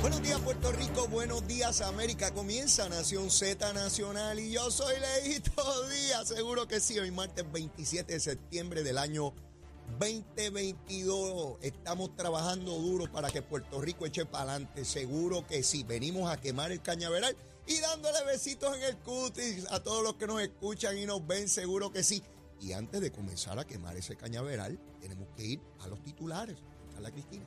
Buenos días Puerto Rico, buenos días América, comienza Nación Z Nacional y yo soy Leito Díaz, seguro que sí, hoy martes 27 de septiembre del año 2022, estamos trabajando duro para que Puerto Rico eche para adelante, seguro que sí, venimos a quemar el cañaveral y dándole besitos en el cutis a todos los que nos escuchan y nos ven, seguro que sí. Y antes de comenzar a quemar ese cañaveral, tenemos que ir a los titulares. Carla Cristina.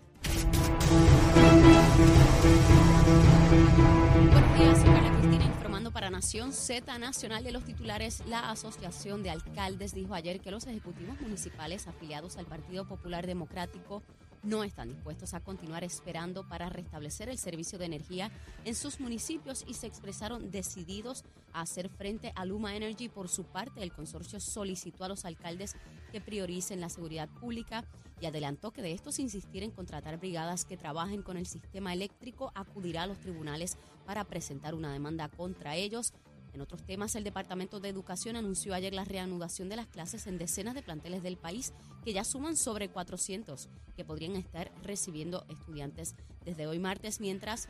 Buenos días, soy Carla Cristina informando para Nación Z Nacional de los titulares. La Asociación de Alcaldes dijo ayer que los ejecutivos municipales afiliados al Partido Popular Democrático no están dispuestos a continuar esperando para restablecer el servicio de energía en sus municipios y se expresaron decididos a hacer frente a Luma Energy. Por su parte, el consorcio solicitó a los alcaldes que prioricen la seguridad pública y adelantó que de estos insistir en contratar brigadas que trabajen con el sistema eléctrico, acudirá a los tribunales para presentar una demanda contra ellos. En otros temas, el Departamento de Educación anunció ayer la reanudación de las clases en decenas de planteles del país que ya suman sobre 400 que podrían estar recibiendo estudiantes. Desde hoy martes, mientras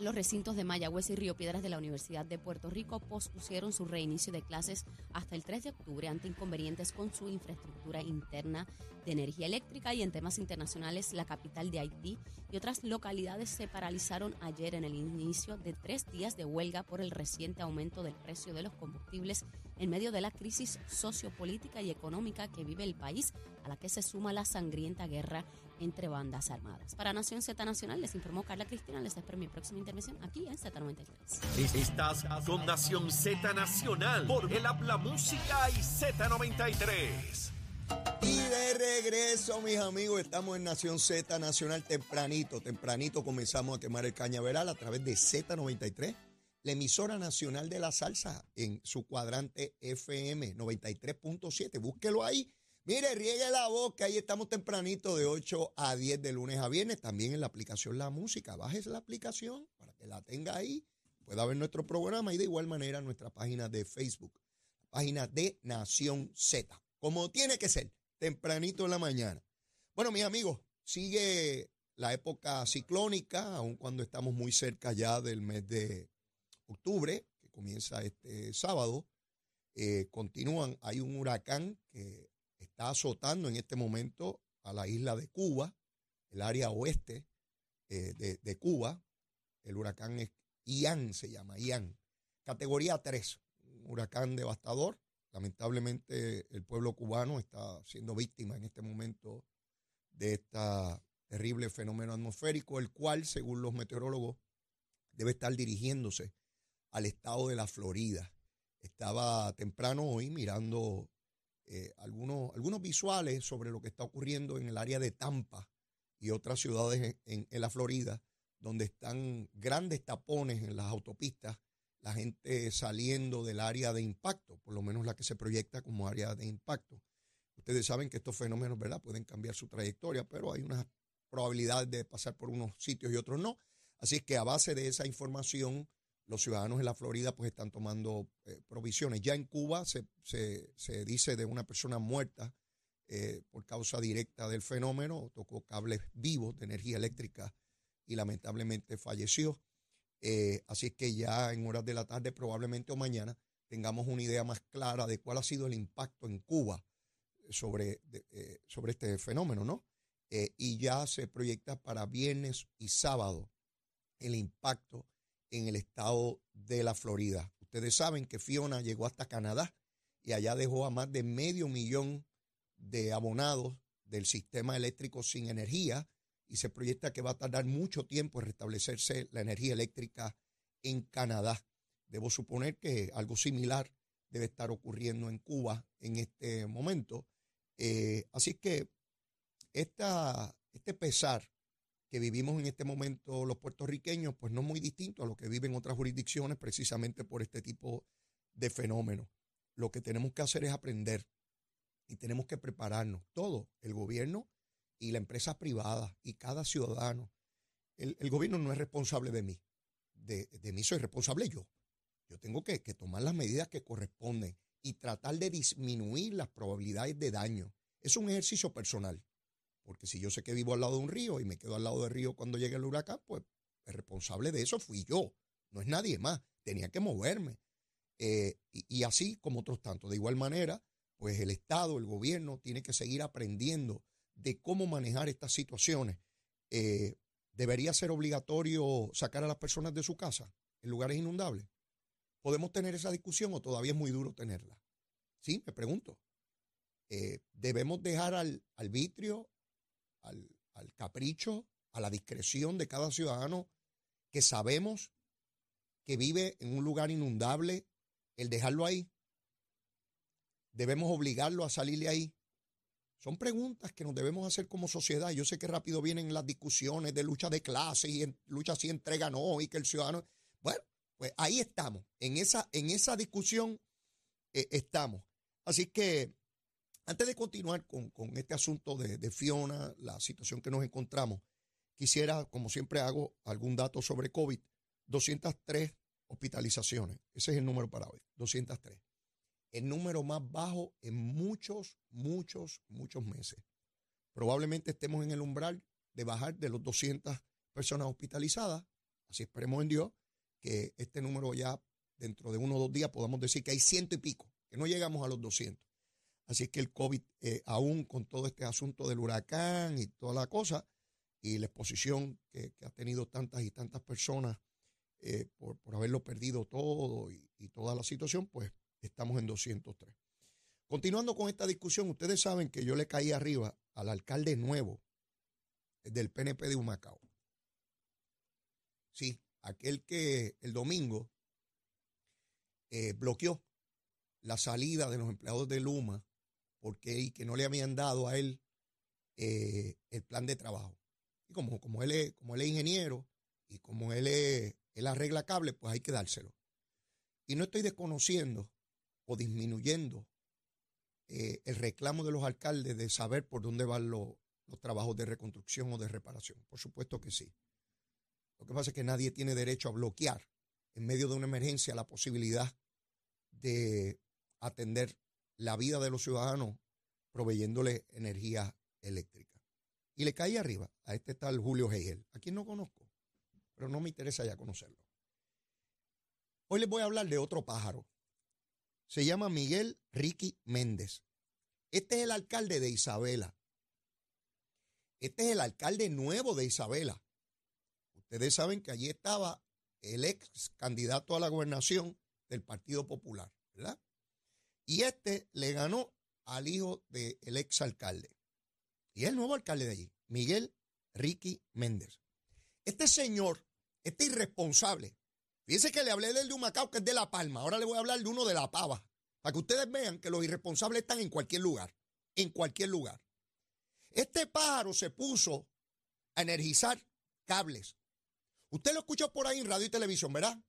los recintos de Mayagüez y Río Piedras de la Universidad de Puerto Rico pospusieron su reinicio de clases hasta el 3 de octubre ante inconvenientes con su infraestructura interna de energía eléctrica y en temas internacionales la capital de Haití y otras localidades se paralizaron ayer en el inicio de tres días de huelga por el reciente aumento del precio de los combustibles en medio de la crisis sociopolítica y económica que vive el país, a la que se suma la sangrienta guerra entre bandas armadas. Para Nación Z Nacional les informó Carla Cristina. Les espero mi próxima intervención aquí en Z93. Estás con Nación Z Nacional por el Habla Música y Z93. Y de regreso, mis amigos, estamos en Nación Z Nacional tempranito. Tempranito comenzamos a quemar el cañaveral a través de Z93, la emisora nacional de la salsa en su cuadrante FM 93.7. Búsquelo ahí. Mire, riegue la boca, ahí estamos tempranito de 8 a 10 de lunes a viernes. También en la aplicación La Música. Bájese la aplicación para que la tenga ahí. Pueda ver nuestro programa y de igual manera nuestra página de Facebook, página de Nación Z como tiene que ser, tempranito en la mañana. Bueno, mis amigos, sigue la época ciclónica, aun cuando estamos muy cerca ya del mes de octubre, que comienza este sábado. Eh, continúan, hay un huracán que está azotando en este momento a la isla de Cuba, el área oeste eh, de, de, Cuba. El huracán es Ian, se llama Ian. Categoría 3, un huracán devastador Lamentablemente el pueblo cubano está siendo víctima en este momento de este terrible fenómeno atmosférico, el cual, según los meteorólogos, debe estar dirigiéndose al estado de la Florida. Estaba temprano hoy mirando eh, algunos, algunos visuales sobre lo que está ocurriendo en el área de Tampa y otras ciudades en la Florida, donde están grandes tapones en las autopistas la gente saliendo del área de impacto, por lo menos la que se proyecta como área de impacto. Ustedes saben que estos fenómenos, ¿verdad?, pueden cambiar su trayectoria, pero hay una probabilidad de pasar por unos sitios y otros no. Así es que a base de esa información, los ciudadanos de la Florida pues están tomando eh, provisiones. Ya en Cuba se, se, dice de una persona muerta eh, por causa directa del fenómeno, tocó cables vivos de energía eléctrica y lamentablemente falleció. Eh, así que ya en horas de la tarde, probablemente o mañana, tengamos una idea más clara de cuál ha sido el impacto en Cuba sobre, sobre este fenómeno, ¿no? Y ya se proyecta para viernes y sábado el impacto en el estado de la Florida. Ustedes saben que Fiona llegó hasta Canadá y allá dejó a más de medio millón de abonados del sistema eléctrico sin energía y se proyecta que va a tardar mucho tiempo en restablecerse la energía eléctrica en Canadá. Debo suponer que algo similar debe estar ocurriendo en Cuba en este momento. Eh, así que este pesar que vivimos en este momento los puertorriqueños, pues no es muy distinto a lo que viven otras jurisdicciones precisamente por este tipo de fenómenos. Lo que tenemos que hacer es aprender y tenemos que prepararnos. Todo, el gobierno y la empresa privada y cada ciudadano. El, gobierno no es responsable de mí. De, mí soy responsable yo. yo tengo que, que tomar las medidas que corresponden y tratar de disminuir las probabilidades de daño. Es un ejercicio personal, porque si yo sé que vivo al lado de un río y me quedo al lado del río cuando llegue el huracán, pues el responsable de eso fui yo, no es nadie más, tenía que moverme. Eh, y, así como otros tantos. De igual manera, pues el Estado, el gobierno, tiene que seguir aprendiendo de cómo manejar estas situaciones. Eh, ¿Debería ser obligatorio sacar a las personas de su casa en lugares inundables? ¿Podemos tener esa discusión o todavía es muy duro tenerla? Sí, me pregunto. Eh, ¿Debemos dejar al arbitrio, al, al capricho, a la discreción de cada ciudadano que sabemos que vive en un lugar inundable, el dejarlo ahí? ¿Debemos obligarlo a salir de ahí? Son preguntas que nos debemos hacer como sociedad. Yo sé que rápido vienen las discusiones de lucha de clase y en, lucha si entrega no y que el ciudadano... Bueno, pues ahí estamos, en esa, en esa discusión eh, estamos. Así que antes de continuar con, este asunto de, de, Fiona, la situación que nos encontramos, quisiera, como siempre hago, algún dato sobre COVID. 203 hospitalizaciones. Ese es el número para hoy, 203. El número más bajo en muchos, muchos, muchos meses. Probablemente estemos en el umbral de bajar de los 200 personas hospitalizadas. Así esperemos en Dios que este número ya dentro de uno o dos días podamos decir que hay ciento y pico, que no llegamos a los 200. Así es que el COVID, eh, aún con todo este asunto del huracán y toda la cosa, y la exposición que, ha tenido tantas y tantas personas eh, por, haberlo perdido todo y, y, toda la situación, pues estamos en 203. Continuando con esta discusión, ustedes saben que yo le caí arriba al alcalde nuevo del PNP de Humacao. Sí, aquel que el domingo eh, bloqueó la salida de los empleados de Luma porque y que no le habían dado a él eh, el plan de trabajo. Y como, como, él es, como él es ingeniero y como él, es, él arregla cable, pues hay que dárselo. Y no estoy desconociendo o disminuyendo eh, el reclamo de los alcaldes de saber por dónde van los trabajos de reconstrucción o de reparación. Por supuesto que sí. Lo que pasa es que nadie tiene derecho a bloquear en medio de una emergencia la posibilidad de atender la vida de los ciudadanos proveyéndole energía eléctrica. Y le caí arriba a este tal Julio Hegel, a quien no conozco, pero no me interesa ya conocerlo. Hoy les voy a hablar de otro pájaro. Se llama Miguel Ricky Méndez. Este es el alcalde de Isabela. Este es el alcalde nuevo de Isabela. Ustedes saben que allí estaba el ex candidato a la gobernación del Partido Popular, ¿verdad? Y este le ganó al hijo del ex alcalde. Y el nuevo alcalde de allí, Miguel Ricky Méndez. Este señor, este irresponsable, fíjense que le hablé del de Humacao, que es de La Palma, ahora le voy a hablar de uno de La Pava, para que ustedes vean que los irresponsables están en cualquier lugar, en cualquier lugar. Este pájaro se puso a energizar cables Usted lo escuchó por ahí en radio y televisión, ¿verdad?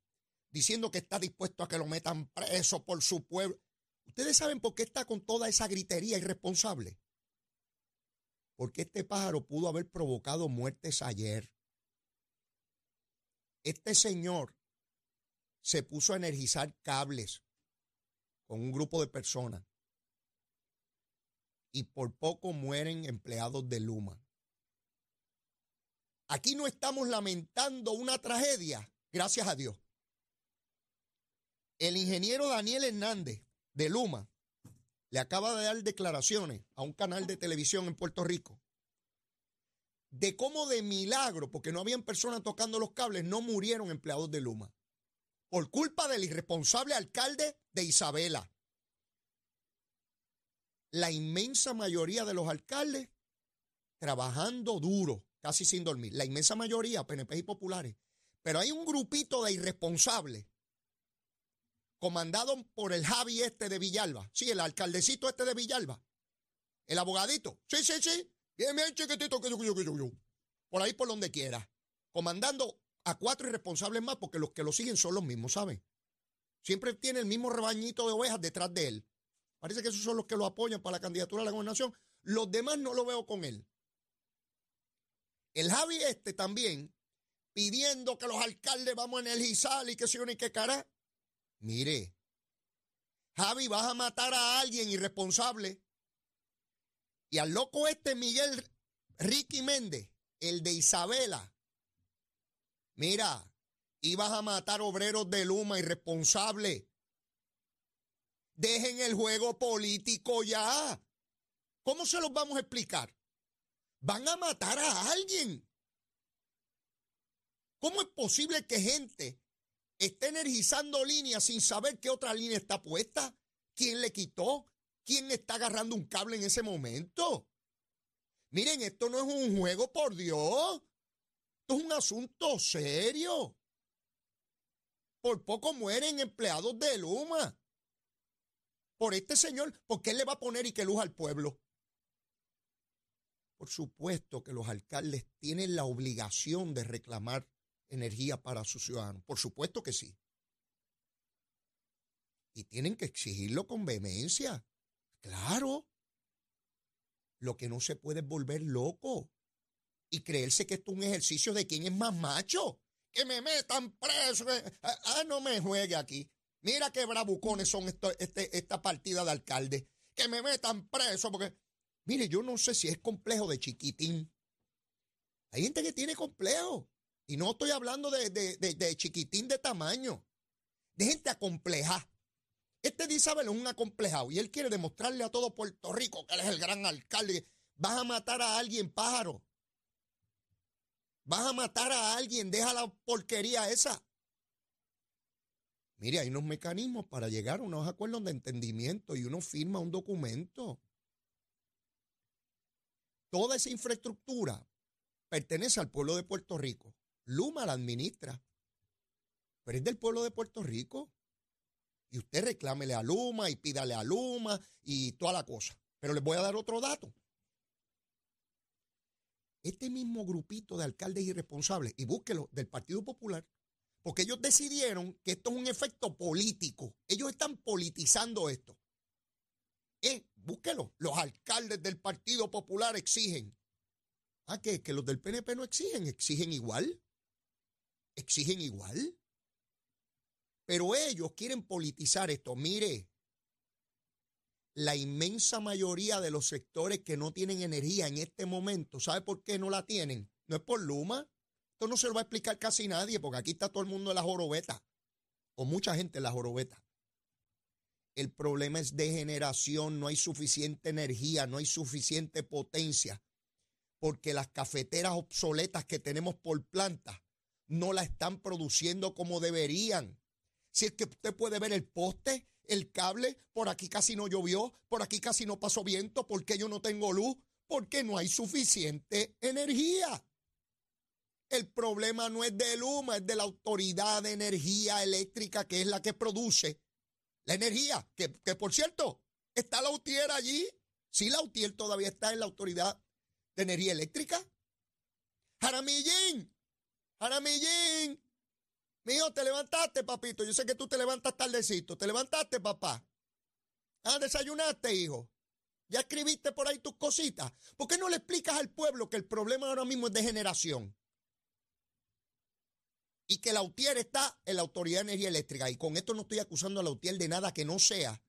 Diciendo que está dispuesto a que lo metan preso por su pueblo. ¿Ustedes saben por qué está con toda esa gritería irresponsable? Porque este pájaro pudo haber provocado muertes ayer. Este señor se puso a energizar cables con un grupo de personas y por poco mueren empleados de Luma. Aquí no estamos lamentando una tragedia, gracias a Dios. El ingeniero Daniel Hernández de Luma le acaba de dar declaraciones a un canal de televisión en Puerto Rico de cómo de milagro, porque no habían personas tocando los cables, no murieron empleados de Luma. Por culpa del irresponsable alcalde de Isabela. La inmensa mayoría de los alcaldes trabajando duro, casi sin dormir. La inmensa mayoría, PNP y populares. Pero hay un grupito de irresponsables, comandado por el Javi este de Villalba. Sí, el alcaldecito este de Villalba. El abogadito. Sí, sí, sí. Bien, bien, chiquitito. Por ahí por donde quiera. Comandando a cuatro irresponsables más, porque los que lo siguen son los mismos, ¿saben? Siempre tiene el mismo rebañito de ovejas detrás de él. Parece que esos son los que lo apoyan para la candidatura a la gobernación. Los demás no lo veo con él. El Javi este también pidiendo que los alcaldes vamos a energizar y que se y que cara. Mire, Javi, vas a matar a alguien irresponsable. Y al loco este Miguel Ricky Méndez, el de Isabela, mira, ibas a matar obreros de Luma irresponsable. Dejen el juego político ya. ¿Cómo se los vamos a explicar? Van a matar a alguien. ¿Cómo es posible que gente esté energizando líneas sin saber qué otra línea está puesta? ¿Quién le quitó? ¿Quién está agarrando un cable en ese momento? Miren, esto no es un juego, por Dios. Esto es un asunto serio. Por poco mueren empleados de Luma. Por este señor, ¿por qué le va a poner y que luz al pueblo? Por supuesto que los alcaldes tienen la obligación de reclamar energía para sus ciudadanos. Por supuesto que sí. Y tienen que exigirlo con vehemencia. Claro. Lo que no se puede es volver loco y creerse que esto es un ejercicio de quién es más macho. Que me metan preso. Ah, ah, no me juegue aquí. Mira qué bravucones son este, esta partida de alcalde. Que me metan preso porque, mire, yo no sé si es complejo de chiquitín. Hay gente que tiene complejo. Y no estoy hablando de, chiquitín de tamaño. De gente acompleja. Este de Isabel es un acomplejado y él quiere demostrarle a todo Puerto Rico que él es el gran alcalde. Vas a matar a alguien, pájaro. Vas a matar a alguien, deja la porquería esa. Mire, hay unos mecanismos para llegar a unos acuerdos de entendimiento y uno firma un documento. Toda esa infraestructura pertenece al pueblo de Puerto Rico. Luma la administra, pero es del pueblo de Puerto Rico. Y usted reclámele a Luma y pídale a Luma y toda la cosa. Pero les voy a dar otro dato. Este mismo grupito de alcaldes irresponsables, y búsquelo, del Partido Popular, porque ellos decidieron que esto es un efecto político. Ellos están politizando esto. Eh, búsquelo. Los alcaldes del Partido Popular exigen. Ah, ¿qué? Que los del PNP no exigen, exigen igual. Exigen igual. Pero ellos quieren politizar esto. Mire, la inmensa mayoría de los sectores que no tienen energía en este momento, ¿sabe por qué no la tienen? No es por Luma. Esto no se lo va a explicar casi nadie, porque aquí está todo el mundo en la jorobeta, o mucha gente en la jorobeta. El problema es de generación, no hay suficiente energía, no hay suficiente potencia, porque las cafeteras obsoletas que tenemos por planta no la están produciendo como deberían. Si es que usted puede ver el poste, el cable, por aquí casi no llovió, por aquí casi no pasó viento, porque yo no tengo luz, porque no hay suficiente energía. El problema no es de Luma, es de la Autoridad de Energía Eléctrica, que es la que produce la energía. Que, que por cierto, ¿está la UTIER allí? Sí, la UTIER todavía está en la Autoridad de Energía Eléctrica. Jaramillín, Jaramillín, Mijo, te levantaste, papito. Yo sé que tú te levantas tardecito. ¿Te levantaste, papá? Ah, desayunaste, hijo. Ya escribiste por ahí tus cositas. ¿Por qué no le explicas al pueblo que el problema ahora mismo es de generación? Y que la UTIER está en la Autoridad de Energía Eléctrica. Y con esto no estoy acusando a la UTIER de nada que no sea.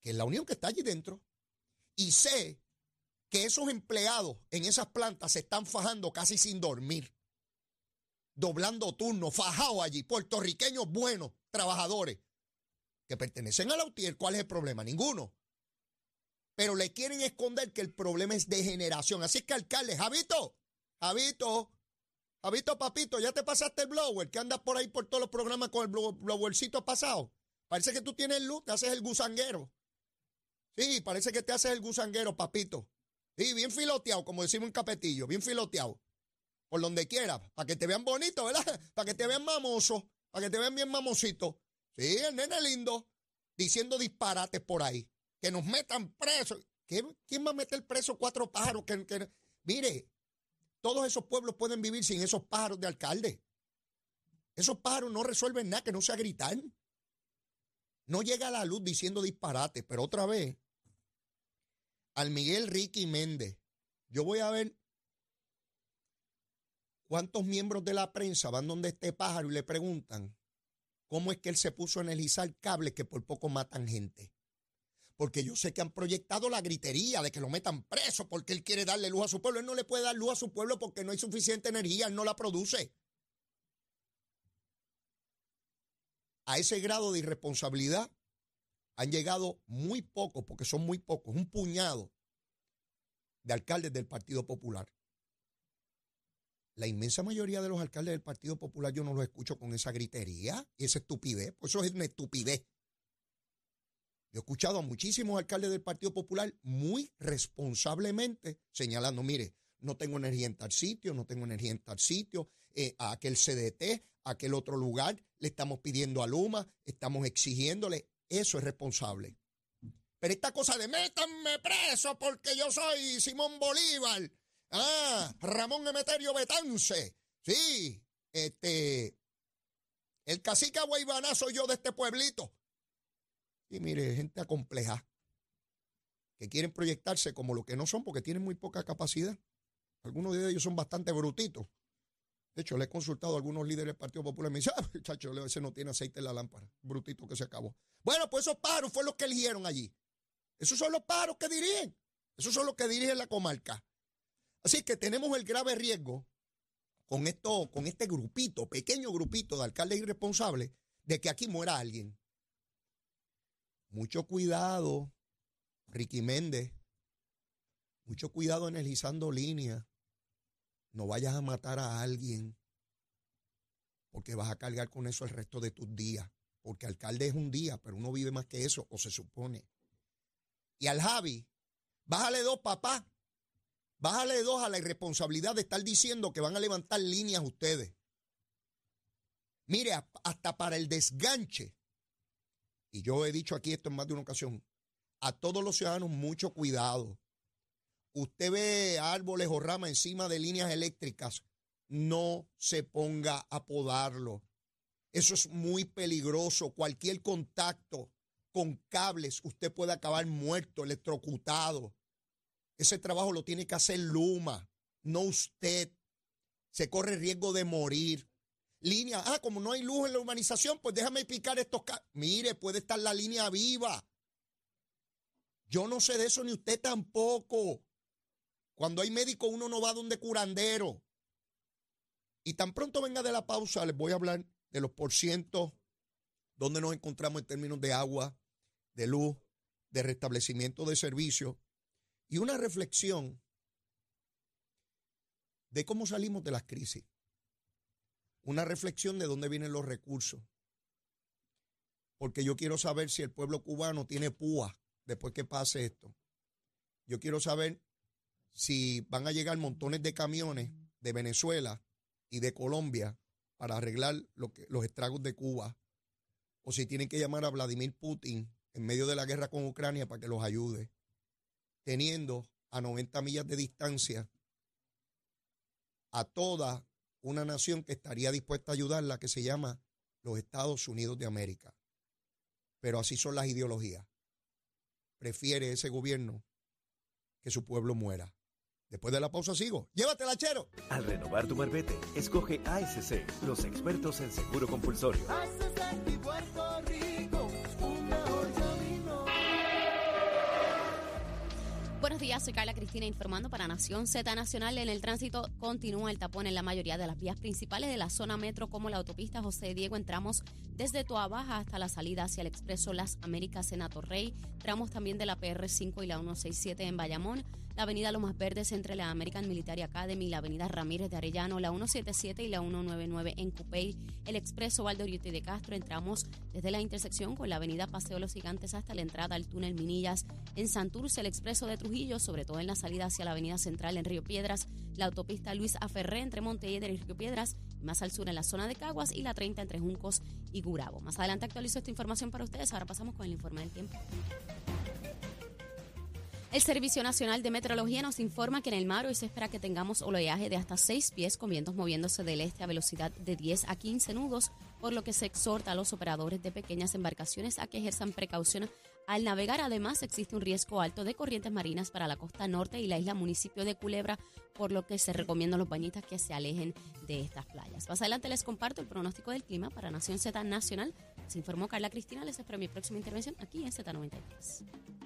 Que es la unión que está allí dentro. Y sé que esos empleados en esas plantas se están fajando casi sin dormir doblando turnos, fajados allí, puertorriqueños buenos, trabajadores, que pertenecen a la UTIER. ¿Cuál es el problema? Ninguno. Pero le quieren esconder que el problema es de generación. Así que, alcalde, Javito, Javito, Javito, papito, ya te pasaste el blower, que andas por ahí por todos los programas con el blowercito pasado. Parece que tú tienes luz, te haces el gusanguero. Sí, parece que te haces el gusanguero, papito. Sí, bien filoteado, como decimos en Capetillo, bien filoteado por donde quiera, para que te vean bonito, ¿verdad? Para que te vean mamoso, para que te vean bien mamosito. Sí, el nene lindo, diciendo disparates por ahí, que nos metan presos. ¿Quién va a meter preso cuatro pájaros? Que, mire, todos esos pueblos pueden vivir sin esos pájaros de alcalde. Esos pájaros no resuelven nada que no sea gritar. No llega a la luz diciendo disparates, pero otra vez, al Miguel Ricky Méndez, yo voy a ver ¿Cuántos miembros de la prensa van donde este pájaro y le preguntan cómo es que él se puso a analizar cables que por poco matan gente. Porque yo sé que han proyectado la gritería de que lo metan preso porque él quiere darle luz a su pueblo. Él no le puede dar luz a su pueblo porque no hay suficiente energía, él no la produce. A ese grado de irresponsabilidad han llegado muy pocos, porque son muy pocos, un puñado de alcaldes del Partido Popular. La inmensa mayoría de los alcaldes del Partido Popular yo no los escucho con esa gritería y esa estupidez. Pues eso es una estupidez. Yo he escuchado a muchísimos alcaldes del Partido Popular muy responsablemente señalando, mire, no tengo energía en tal sitio, no tengo energía en tal sitio, eh, a aquel CDT, a aquel otro lugar, le estamos pidiendo a Luma, estamos exigiéndole, eso es responsable. Pero esta cosa de métanme preso porque yo soy Simón Bolívar, ah, Ramón Emeterio Betance, sí, este, el cacique Aguaybaná soy yo de este pueblito. Y mire, gente acompleja, que quieren proyectarse como lo que no son porque tienen muy poca capacidad. Algunos de ellos son bastante brutitos. De hecho, le he consultado a algunos líderes del Partido Popular y me dicen, ah, muchacho, ese no tiene aceite en la lámpara. Brutito que se acabó. Bueno, pues esos paros fueron los que eligieron allí. Esos son los paros que dirigen. Esos son los que dirigen la comarca. Así que tenemos el grave riesgo con esto, con este grupito, pequeño grupito de alcaldes irresponsables, de que aquí muera alguien. Mucho cuidado, Ricky Méndez. Mucho cuidado energizando líneas. No vayas a matar a alguien. Porque vas a cargar con eso el resto de tus días. Porque alcalde es un día, pero uno vive más que eso, o se supone. Y al Javi, bájale dos, papá. Bájale dos a la irresponsabilidad de estar diciendo que van a levantar líneas ustedes. Mire, hasta para el desganche y yo he dicho aquí esto en más de una ocasión, a todos los ciudadanos mucho cuidado. Usted ve árboles o ramas encima de líneas eléctricas, no se ponga a podarlo. Eso es muy peligroso. Cualquier contacto con cables, usted puede acabar muerto, electrocutado. Ese trabajo lo tiene que hacer Luma, no usted. Se corre riesgo de morir línea. Ah, como no hay luz en la urbanización, pues déjame picar estos. Mire, puede estar la línea viva. Yo no sé de eso ni usted tampoco. Cuando hay médico, uno no va donde curandero. Y tan pronto venga de la pausa, les voy a hablar de los porcientos, donde nos encontramos en términos de agua, de luz, de restablecimiento de servicios y una reflexión de cómo salimos de las crisis una reflexión de dónde vienen los recursos. Porque yo quiero saber si el pueblo cubano tiene púa después que pase esto. Yo quiero saber si van a llegar montones de camiones de Venezuela y de Colombia para arreglar los estragos de Cuba. O si tienen que llamar a Vladimir Putin en medio de la guerra con Ucrania para que los ayude. Teniendo a 90 millas de distancia a toda una nación que estaría dispuesta a ayudarla, que se llama los Estados Unidos de América. Pero así son las ideologías. Prefiere ese gobierno que su pueblo muera. Después de la pausa sigo. Llévatela, chero. Al renovar tu marbete, escoge ASC, los expertos en seguro compulsorio. Buenos días, soy Carla Cristina informando para Nación Z Nacional. En el tránsito continúa el tapón en la mayoría de las vías principales de la zona metro, como la autopista José Diego. Entramos desde Toabaja hasta la salida hacia el expreso Las Américas en Rey. Tramos también de la PR5 y la 167 en Bayamón la avenida Lomas Verdes entre la American Military Academy, la avenida Ramírez de Arellano, la 177 y la 199 en Cupey, el expreso Valdoriotti de Castro. Entramos desde la intersección con la avenida Paseo Los Gigantes hasta la entrada al túnel Minillas. En Santurce, el expreso de Trujillo, sobre todo en la salida hacia la avenida Central en Río Piedras, la autopista Luis Aferré entre Montelledre y Río Piedras, más al sur en la zona de Caguas y la 30 entre Juncos y Gurabo. Más adelante actualizo esta información para ustedes. Ahora pasamos con el informe del tiempo. El Servicio Nacional de Meteorología nos informa que en el mar hoy se espera que tengamos oleaje de hasta 6 pies con vientos moviéndose del este a velocidad de 10 a 15 nudos, por lo que se exhorta a los operadores de pequeñas embarcaciones a que ejerzan precaución al navegar. Además, existe un riesgo alto de corrientes marinas para la costa norte y la isla municipio de Culebra, por lo que se recomienda a los bañistas que se alejen de estas playas. Más adelante les comparto el pronóstico del clima para Nación Z Nacional. Se informó Carla Cristina. Les espero mi próxima intervención aquí en Z93.